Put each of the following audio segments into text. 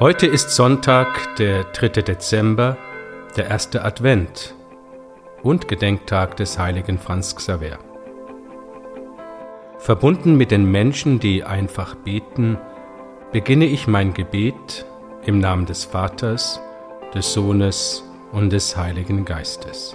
Heute ist Sonntag, der 3. Dezember, der erste Advent und Gedenktag des heiligen Franz Xaver. Verbunden mit den Menschen, die einfach beten, beginne ich mein Gebet im Namen des Vaters, des Sohnes und des Heiligen Geistes.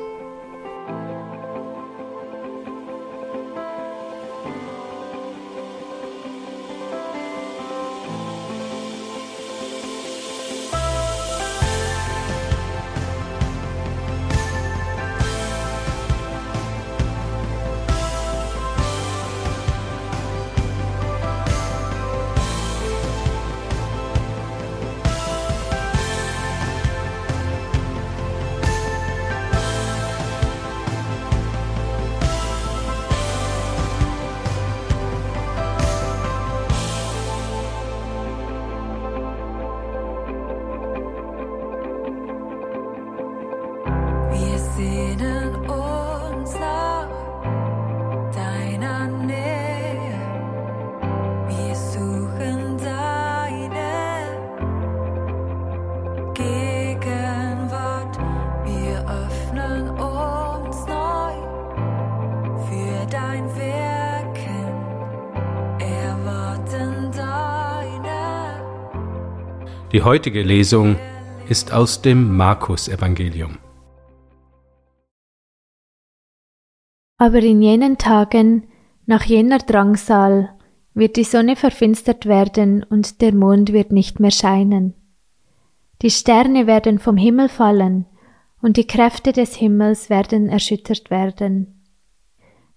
Die heutige Lesung ist aus dem Markus-Evangelium. Aber in jenen Tagen, nach jener Drangsal, wird die Sonne verfinstert werden und der Mond wird nicht mehr scheinen. Die Sterne werden vom Himmel fallen und die Kräfte des Himmels werden erschüttert werden.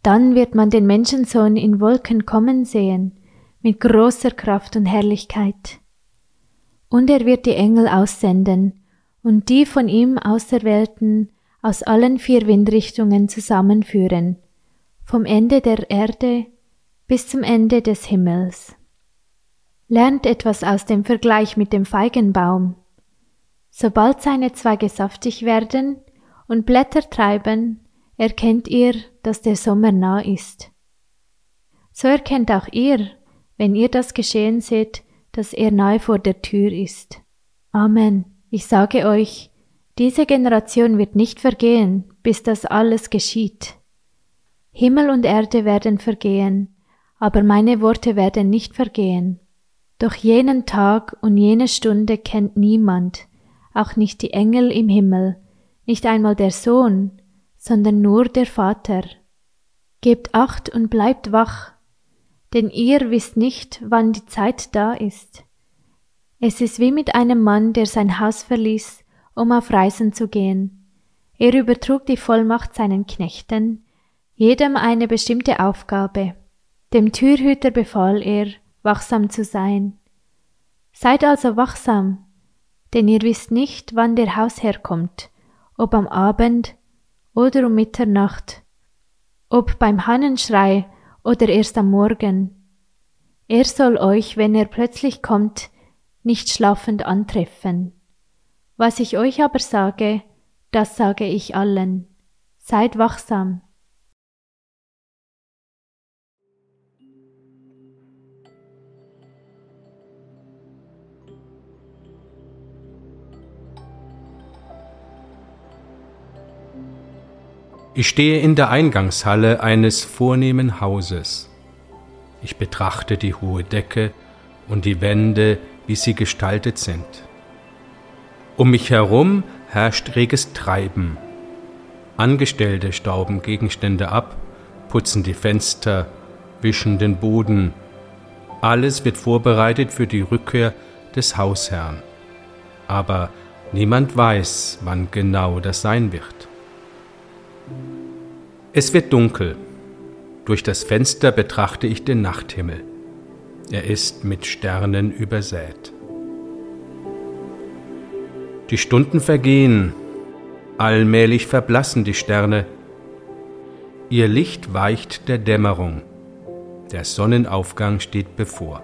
Dann wird man den Menschensohn in Wolken kommen sehen, mit großer Kraft und Herrlichkeit. Und er wird die Engel aussenden und die von ihm Auserwählten aus allen vier Windrichtungen zusammenführen, vom Ende der Erde bis zum Ende des Himmels. Lernt etwas aus dem Vergleich mit dem Feigenbaum. Sobald seine Zweige saftig werden und Blätter treiben, erkennt ihr, dass der Sommer nah ist. So erkennt auch ihr, wenn ihr das geschehen seht, dass er nahe vor der Tür ist. Amen. Ich sage euch, diese Generation wird nicht vergehen, bis das alles geschieht. Himmel und Erde werden vergehen, aber meine Worte werden nicht vergehen. Doch jenen Tag und jene Stunde kennt niemand, auch nicht die Engel im Himmel, nicht einmal der Sohn, sondern nur der Vater. Gebt acht und bleibt wach, denn ihr wisst nicht, wann die Zeit da ist. Es ist wie mit einem Mann, der sein Haus verließ, um auf Reisen zu gehen. Er übertrug die Vollmacht seinen Knechten, jedem eine bestimmte Aufgabe. Dem Türhüter befahl er, wachsam zu sein. Seid also wachsam, denn ihr wisst nicht, wann der Hausherr kommt, ob am Abend oder um Mitternacht, ob beim Hannenschrei oder erst am Morgen. Er soll euch, wenn er plötzlich kommt, nicht schlafend antreffen. Was ich euch aber sage, das sage ich allen. Seid wachsam. Ich stehe in der Eingangshalle eines vornehmen Hauses. Ich betrachte die hohe Decke und die Wände, wie sie gestaltet sind. Um mich herum herrscht reges Treiben. Angestellte stauben Gegenstände ab, putzen die Fenster, wischen den Boden. Alles wird vorbereitet für die Rückkehr des Hausherrn. Aber niemand weiß, wann genau das sein wird. Es wird dunkel. Durch das Fenster betrachte ich den Nachthimmel. Er ist mit Sternen übersät. Die Stunden vergehen, allmählich verblassen die Sterne. Ihr Licht weicht der Dämmerung. Der Sonnenaufgang steht bevor.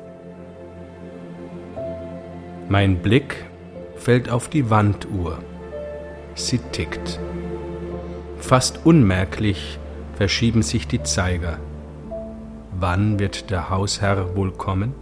Mein Blick fällt auf die Wanduhr. Sie tickt. Fast unmerklich verschieben sich die Zeiger. Wann wird der Hausherr wohl kommen?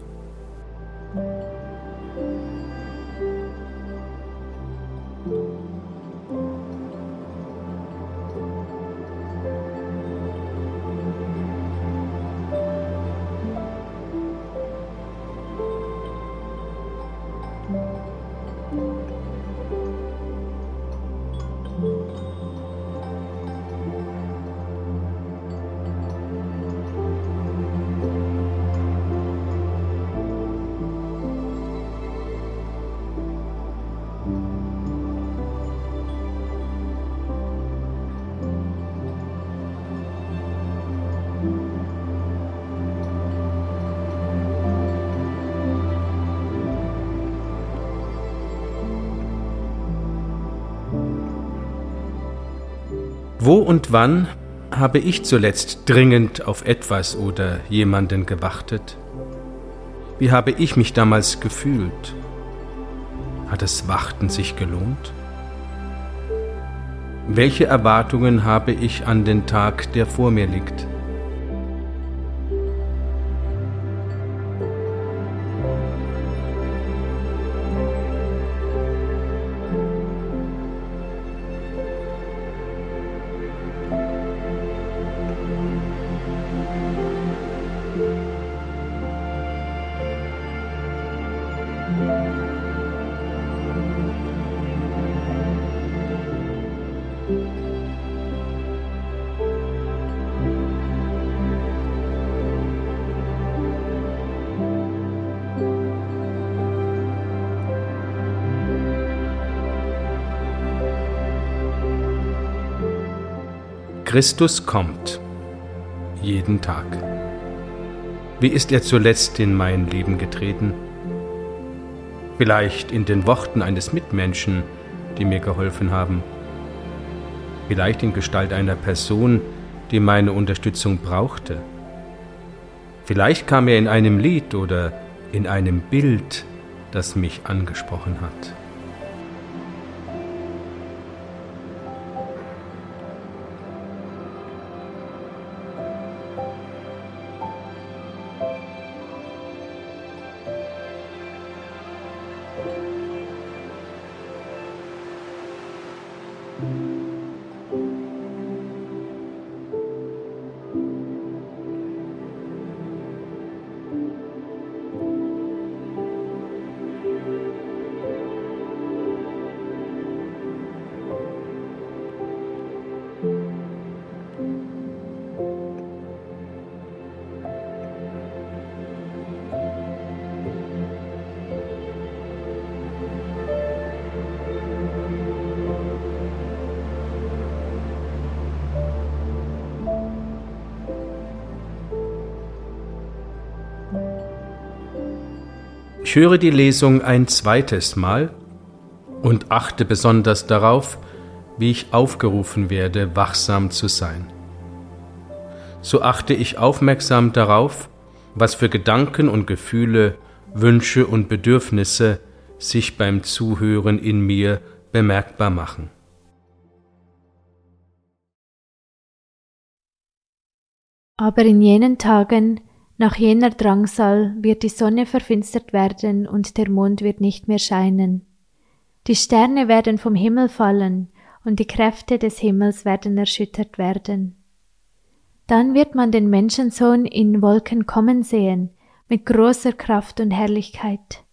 Wo und wann habe ich zuletzt dringend auf etwas oder jemanden gewartet? Wie habe ich mich damals gefühlt? Hat das Warten sich gelohnt? Welche Erwartungen habe ich an den Tag, der vor mir liegt? Christus kommt jeden Tag. Wie ist er zuletzt in mein Leben getreten? Vielleicht in den Worten eines Mitmenschen, die mir geholfen haben. Vielleicht in Gestalt einer Person, die meine Unterstützung brauchte. Vielleicht kam er in einem Lied oder in einem Bild, das mich angesprochen hat. Ich höre die Lesung ein zweites Mal und achte besonders darauf, wie ich aufgerufen werde, wachsam zu sein. So achte ich aufmerksam darauf, was für Gedanken und Gefühle, Wünsche und Bedürfnisse sich beim Zuhören in mir bemerkbar machen. Aber in jenen Tagen nach jener Drangsal wird die Sonne verfinstert werden und der Mond wird nicht mehr scheinen. Die Sterne werden vom Himmel fallen und die Kräfte des Himmels werden erschüttert werden. Dann wird man den Menschensohn in Wolken kommen sehen, mit großer Kraft und Herrlichkeit.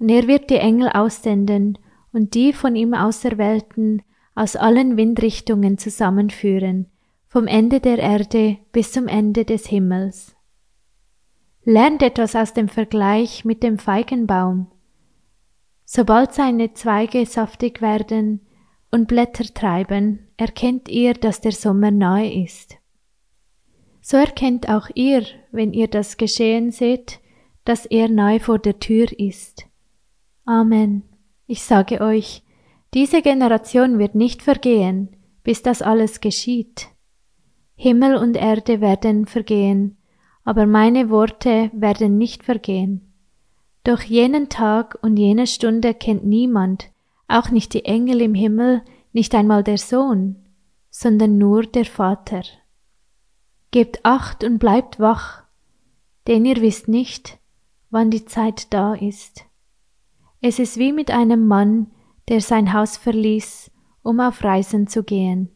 Und er wird die Engel aussenden und die von ihm Auserwählten aus allen Windrichtungen zusammenführen, vom Ende der Erde bis zum Ende des Himmels. Lernt etwas aus dem Vergleich mit dem Feigenbaum. Sobald seine Zweige saftig werden und Blätter treiben, erkennt ihr, dass der Sommer nahe ist. So erkennt auch ihr, wenn ihr das Geschehen seht, dass er nahe vor der Tür ist. Amen. Ich sage euch, diese Generation wird nicht vergehen, bis das alles geschieht. Himmel und Erde werden vergehen, aber meine Worte werden nicht vergehen. Doch jenen Tag und jene Stunde kennt niemand, auch nicht die Engel im Himmel, nicht einmal der Sohn, sondern nur der Vater. Gebt acht und bleibt wach, denn ihr wisst nicht, wann die Zeit da ist. Es ist wie mit einem Mann, der sein Haus verließ, um auf Reisen zu gehen.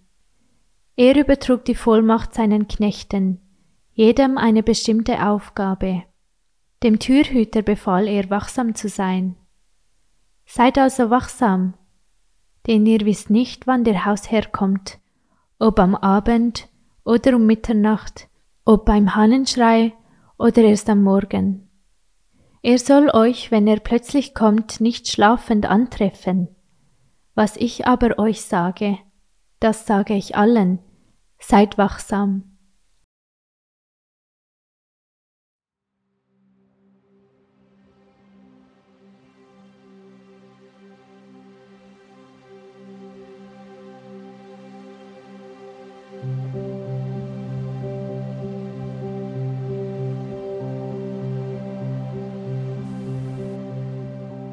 Er übertrug die Vollmacht seinen Knechten, jedem eine bestimmte Aufgabe. Dem Türhüter befahl er, wachsam zu sein. Seid also wachsam, denn ihr wisst nicht, wann der Hausherr kommt, ob am Abend oder um Mitternacht, ob beim Hannenschrei oder erst am Morgen. Er soll euch, wenn er plötzlich kommt, nicht schlafend antreffen. Was ich aber euch sage, das sage ich allen, seid wachsam.